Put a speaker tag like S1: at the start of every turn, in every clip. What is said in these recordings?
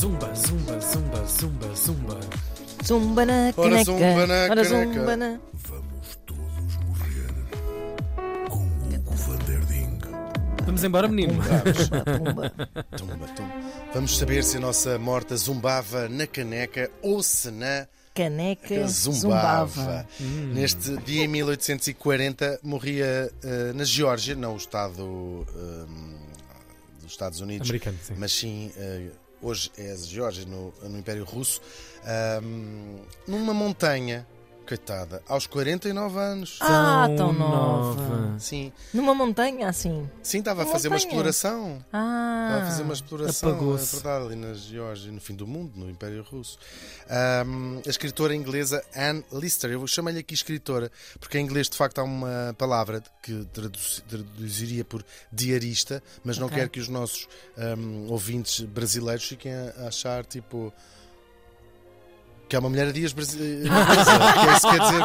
S1: Zumba, zumba, zumba, zumba, zumba.
S2: Zumba na
S3: Ora,
S2: caneca.
S3: zumba na
S2: Ora,
S3: caneca.
S2: zumba na...
S4: Vamos todos morrer com Hugo van der Ding.
S1: Vamos embora, menino.
S2: Pumba.
S3: Tumba, tumba. Vamos saber se a nossa morta zumbava na caneca ou se na
S2: Caneca
S3: zumbava.
S2: zumbava.
S3: Neste dia em 1840 morria eh, na Geórgia, não o Estado eh, dos Estados Unidos,
S1: Americano, sim.
S3: mas sim eh, hoje é Geórgia no, no Império Russo, ahm, numa montanha, coitada, aos 49 anos.
S2: Ah,
S1: Tão
S2: tão nova.
S3: Sim,
S2: Numa montanha, assim.
S3: sim, estava a
S2: Uma
S3: fazer uma
S2: montanha?
S3: exploração.
S2: Ah.
S3: Estava a fazer uma exploração, é
S1: apagou-se.
S3: verdade, ali na Geórgia, no fim do mundo, no Império Russo. Ahm, a escritora inglesa Anne Lister, eu chamei-lhe aqui escritora, porque em inglês de facto há uma palavra que tradu- traduziria por diarista, mas não
S2: Ok.
S3: quero que os nossos ahm, ouvintes brasileiros fiquem a achar tipo. Que é uma mulher a dias brasileira. que é isso que quer dizer.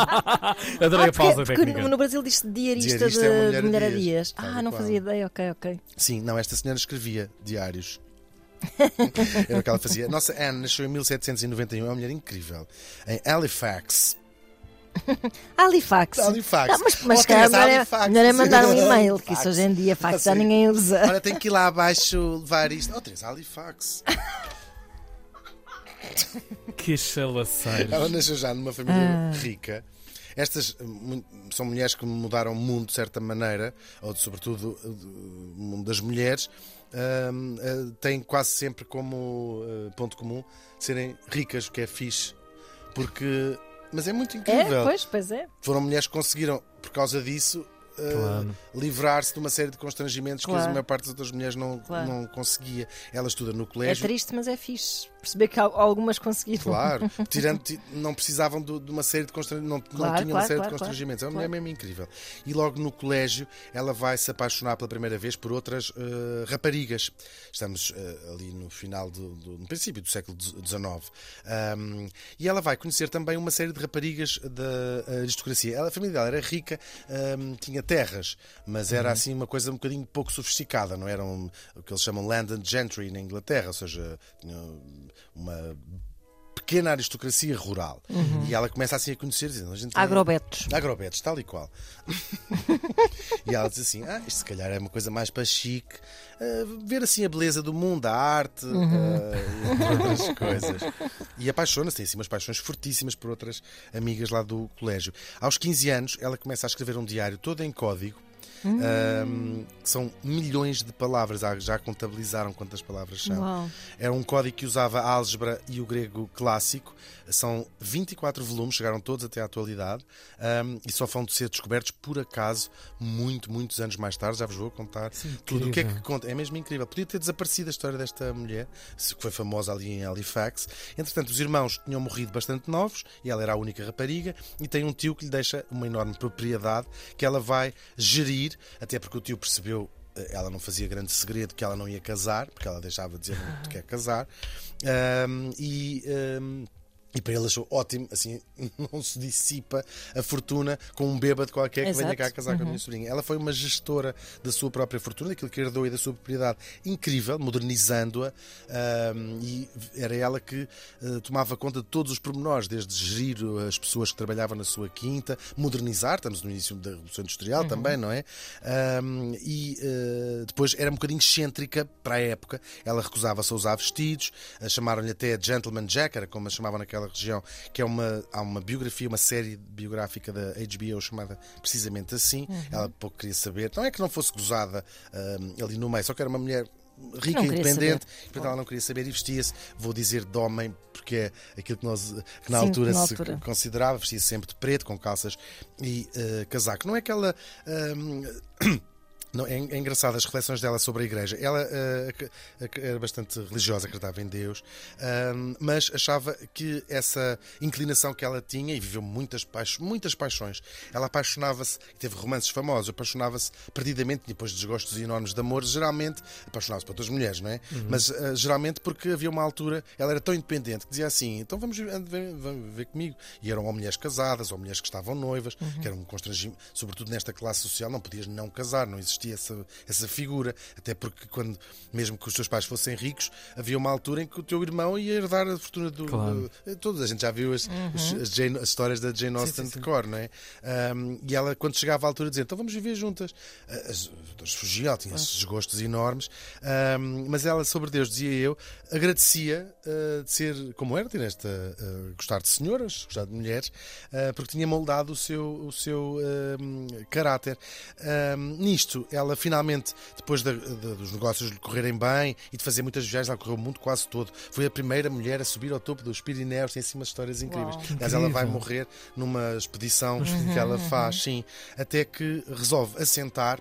S1: Adorei a
S2: Ah,
S1: pausa
S2: porque, porque
S1: técnica.
S2: no Brasil diz-se diarista,
S3: Diarista
S2: de
S3: é mulher a
S2: mulher a
S3: dias.
S2: dias. Ah, não
S3: qual.
S2: fazia ideia, ok, ok.
S3: Sim, não, esta senhora escrevia diários. Era o que ela fazia. Nossa Anne nasceu em 1791, é uma mulher incrível. Em Halifax.
S2: Halifax.
S3: Halifax.
S2: Ah, mas mas é-
S3: Halifax.
S2: melhor é mandar um e-mail, que isso hoje em dia fax já ninguém usa.
S3: Olha, tem que ir lá abaixo levar isto. Oh, Teresa, Halifax.
S1: Que chalaceiro.
S3: Ela nasceu já numa família
S2: Ah.
S3: rica. Estas eh, são mulheres que mudaram o mundo de certa maneira, ou de, sobretudo eh, o mundo das mulheres, ahm, eh, têm quase sempre como eh, ponto comum serem ricas, o que é fixe. Porque. Mas é muito
S2: É,
S3: incrível.
S2: pois, pois é.
S3: Foram mulheres que conseguiram, por causa disso,
S1: Claro.
S3: livrar-se de uma série de constrangimentos que
S2: Claro.
S3: a maior parte das outras mulheres não,
S2: Claro.
S3: não conseguia. Ela estuda no
S2: É
S3: colégio.
S2: triste, mas é fixe. Perceber que al- algumas conseguiram.
S3: Claro, tirando, ti- não precisavam do- de uma série de constrangimentos, não, não
S2: Claro,
S3: tinham uma
S2: claro,
S3: série
S2: claro,
S3: de constrangimentos. É uma mulher mesmo incrível. E logo no colégio ela vai se apaixonar pela primeira vez por outras eh, raparigas. Estamos eh, ali no final do, do- no princípio do século XIX. Ahm, e ela vai conhecer também uma série de raparigas da aristocracia. Ela, a família dela era rica, ahm, tinha terras, mas era assim uma coisa um bocadinho pouco sofisticada, não era um- o que eles chamam landed gentry na Inglaterra, ou seja, tinha uma pequena aristocracia rural. E ela começa assim a conhecer, dizendo, a gente tem-
S2: Agrobetos.
S3: Agrobetos, tal e qual. e ela diz assim: Ah, isto se calhar é uma coisa mais para chique, ah, ver assim a beleza do mundo, a arte ah, e outras coisas. E apaixona-se, tem assim umas paixões fortíssimas por outras amigas lá do colégio. Aos 15 anos, ela começa a escrever um diário todo em código. Ahm, que são milhões de palavras, Ah, já contabilizaram quantas palavras são.
S2: Uau.
S3: Era um código que usava a álgebra e o grego clássico. São 24 volumes, chegaram todos até à atualidade um, e só vão ser descobertos por acaso muito, muitos anos mais tarde. Já vos vou contar tudo. O que é que conta? É mesmo incrível. Podia ter desaparecido a história desta mulher, que foi famosa ali em Halifax. Entretanto, os irmãos tinham morrido bastante novos e ela era a única rapariga. E tem um tio que lhe deixa uma enorme propriedade que ela vai gerir, até porque o tio percebeu eh, ela não fazia grande segredo que ela não ia casar, porque ela deixava de dizer não quer casar. Ahm, e. ahm, e para ele achou ótimo, assim, não se dissipa a fortuna com um bêbado qualquer que
S2: Exato.
S3: venha cá casar com a minha sobrinha. Ela foi uma gestora da sua própria fortuna, daquilo que herdou e da sua propriedade, incrível, modernizando-a, ahm, e era ela que eh, tomava conta de todos os pormenores, desde gerir as pessoas que trabalhavam na sua quinta, modernizar, estamos no início da Revolução Industrial também, não é? Ahm, e eh, depois era um bocadinho excêntrica para a época, ela recusava-se a usar vestidos, eh, chamaram-lhe até Gentleman Jack, era como a chamavam naquela região, que é uma, há uma biografia, uma série biográfica da HBO chamada precisamente assim. Ela pouco queria saber, não é que não fosse gozada ahm, ali no meio, só que era uma mulher rica e independente, portanto ela não queria saber e vestia-se, vou dizer de homem, porque é aquilo que, nós, que na
S2: Sim,
S3: altura
S2: na
S3: se
S2: altura.
S3: considerava, vestia-se sempre de preto, com calças e eh, casaco. Não é aquela. ahm, Não, é, é engraçado as reflexões dela sobre a igreja. Ela ac- era bastante religiosa, acreditava em Deus, ahm, mas achava que essa inclinação que ela tinha, e viveu muitas, paixo- muitas paixões, ela apaixonava-se, teve romances famosos, apaixonava-se perdidamente, depois de desgostos enormes de amor, geralmente apaixonava-se por outras mulheres, não é? Mas eh, geralmente porque havia uma altura, ela era tão independente que dizia assim: então vamos ver, ver, ver- ver comigo. E eram ou mulheres casadas, ou mulheres que estavam noivas, que era um constrangimento, sobretudo nesta classe social, não podias não casar, não existia existia essa, essa figura. Até porque, quando, mesmo que os teus pais fossem ricos, havia uma altura em que o teu irmão ia herdar a fortuna do.
S1: Claro.
S3: do- todos. A gente já viu as, as, as Jane- as histórias da Jane Austen
S1: sim, sim.
S3: de cor, não é? Ahm, e ela, quando chegava à altura, dizia: então vamos viver juntas. Ah, As outras fugiam, ela tinha esses gostos enormes. Ahm, mas ela, sobre Deus, dizia eu, agradecia ah, de ser como era, ter esta. ah, gostar de senhoras, gostar de mulheres, ah, porque tinha moldado o seu, o seu caráter. Ahm, nisto, ela finalmente, depois da- da- dos negócios lhe correrem bem e de fazer muitas viagens, ela correu o mundo quase todo. Foi a primeira mulher a subir ao topo dos Pirineus, tem assim umas histórias incríveis.
S2: Uau.
S3: Aliás, ela vai morrer numa expedição que ela faz, sim, até que resolve assentar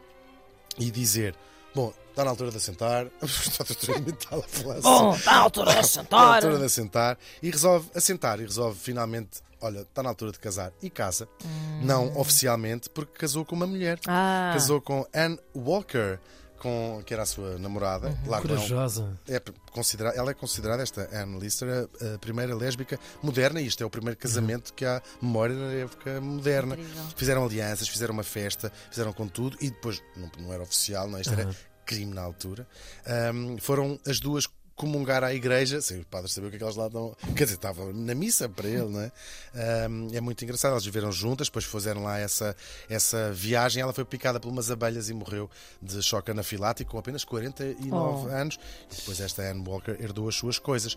S3: e dizer: Bom, está na altura de assentar. Está a falar assim.
S2: Bom, está à altura de
S3: Está na altura de assentar e resolve assentar e resolve finalmente. Olha, está na altura de casar e casa. Não oficialmente, porque casou com uma mulher.
S2: Ah,
S3: Casou com Anne Walker, com, que era a sua namorada. Claro, não,
S1: Corajosa.
S3: é considera ela é considerada, esta Anne Lister, a, a primeira lésbica moderna, e isto é o primeiro casamento que há memória na época moderna.
S2: Incrível.
S3: Fizeram alianças, fizeram uma festa, fizeram com tudo, e depois, não, não era oficial, não, isto era
S1: Aham.
S3: crime na altura. Ahm, foram as duas comungar à igreja, sem os padres saber o que é que elas lá estão. Quer dizer, estavam na missa para ele, não é? Ahm, é muito engraçado. Elas viveram juntas, depois fizeram lá essa, essa viagem. Ela foi picada por umas abelhas e morreu de choque anafilático com apenas 49
S2: Oh.
S3: anos. E depois esta Anne Walker herdou as suas coisas.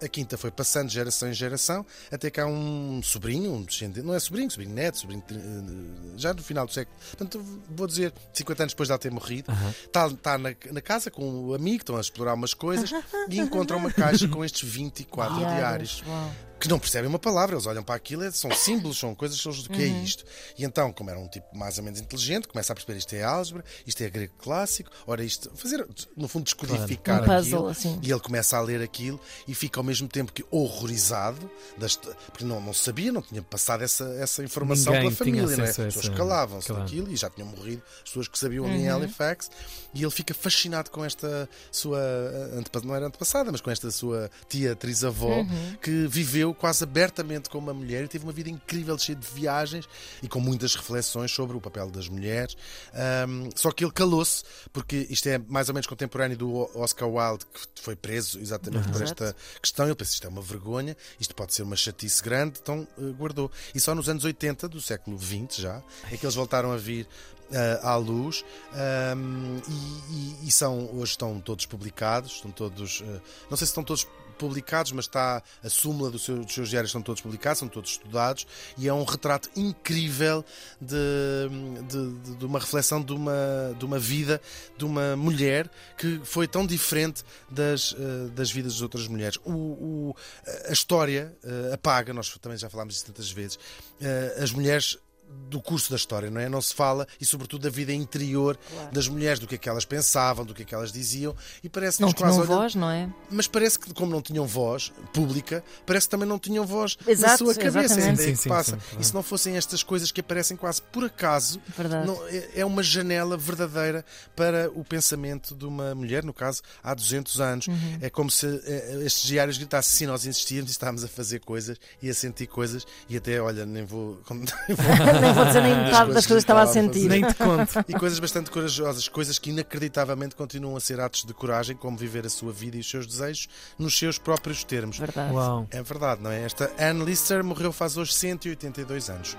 S3: A, a quinta foi passando de geração em geração, até que há um sobrinho, um descendente, não é sobrinho, sobrinho neto, sobrinho eh, já no final do século. Portanto, vou dizer, 50 anos depois de ela ter morrido, está, está na, na casa com o amigo, estão a explorar umas coisas e encontram uma caixa com estes 24 diários
S2: Uau.
S3: Que não percebem uma palavra, eles olham para aquilo, é- são símbolos, são coisas, são do que é isto. E então, como era um tipo mais ou menos inteligente, começa a perceber isto é álgebra, isto é grego clássico, ora isto, fazer, no fundo, descodificar
S2: Um puzzle,
S3: aquilo.
S2: assim.
S3: E ele começa a ler aquilo e fica ao mesmo tempo que horrorizado, das, porque não, não sabia, não tinha passado essa, essa informação
S1: Ninguém
S3: pela família, é?
S1: a
S3: As pessoas calavam-se
S1: claro.
S3: daquilo e já tinham morrido as pessoas que sabiam ali em Halifax e ele fica fascinado com esta sua antepa- não era antepassada, mas com esta sua tia trisavó que viveu quase abertamente com uma mulher e teve uma vida incrível, cheia de viagens e com muitas reflexões sobre o papel das mulheres. Ahm, só que ele calou-se, porque isto é mais ou menos contemporâneo do Oscar Wilde, que foi preso exatamente por esta questão. Ele pensa: isto é uma vergonha, isto pode ser uma chatice grande, então eh, guardou. E só nos anos 80 do século XX já é que eles voltaram a vir ah, à luz e, e- e são hoje estão todos publicados, estão todos, eh, não sei se estão todos publicados, mas está a súmula do seu- dos seus diários estão todos publicados, são todos estudados e é um retrato incrível de, de, de- uma reflexão de uma, de uma vida de uma mulher que foi tão diferente das, eh, das vidas das outras mulheres. O, o- a história eh, apaga, nós também já falámos disso tantas vezes, eh, as mulheres do curso da história, não é? Não se fala e, sobretudo, da vida interior das mulheres, do que é que elas pensavam, do que é que elas diziam, e parece que
S2: Não tinham
S3: olhando-
S2: voz, não é?
S3: mas parece que, como não tinham voz pública, parece que também não tinham voz na
S2: Exato,
S3: sua cabeça. É a
S2: exatamente.
S3: ideia
S1: Sim,
S3: que
S1: sim,
S3: passa.
S1: sim, claro.
S3: E se não fossem estas coisas que aparecem quase por acaso, não- é- é uma janela verdadeira para o pensamento de uma mulher, no caso, há 200 anos.
S2: Uhum.
S3: É como se eh, estes diários gritassem: sim, nós insistíamos e estávamos a fazer coisas e a sentir coisas, e até, olha, nem vou. nem vou
S2: Nem vou dizer nem metade das coisas que
S3: estava a
S2: sentir.
S1: Nem te conto.
S3: e coisas bastante corajosas, coisas que inacreditavelmente continuam a ser atos de coragem, como viver a sua vida e os seus desejos nos seus próprios termos.
S2: Verdade.
S1: Uau.
S3: É verdade, não é? Esta Anne Lister morreu faz hoje 182 anos.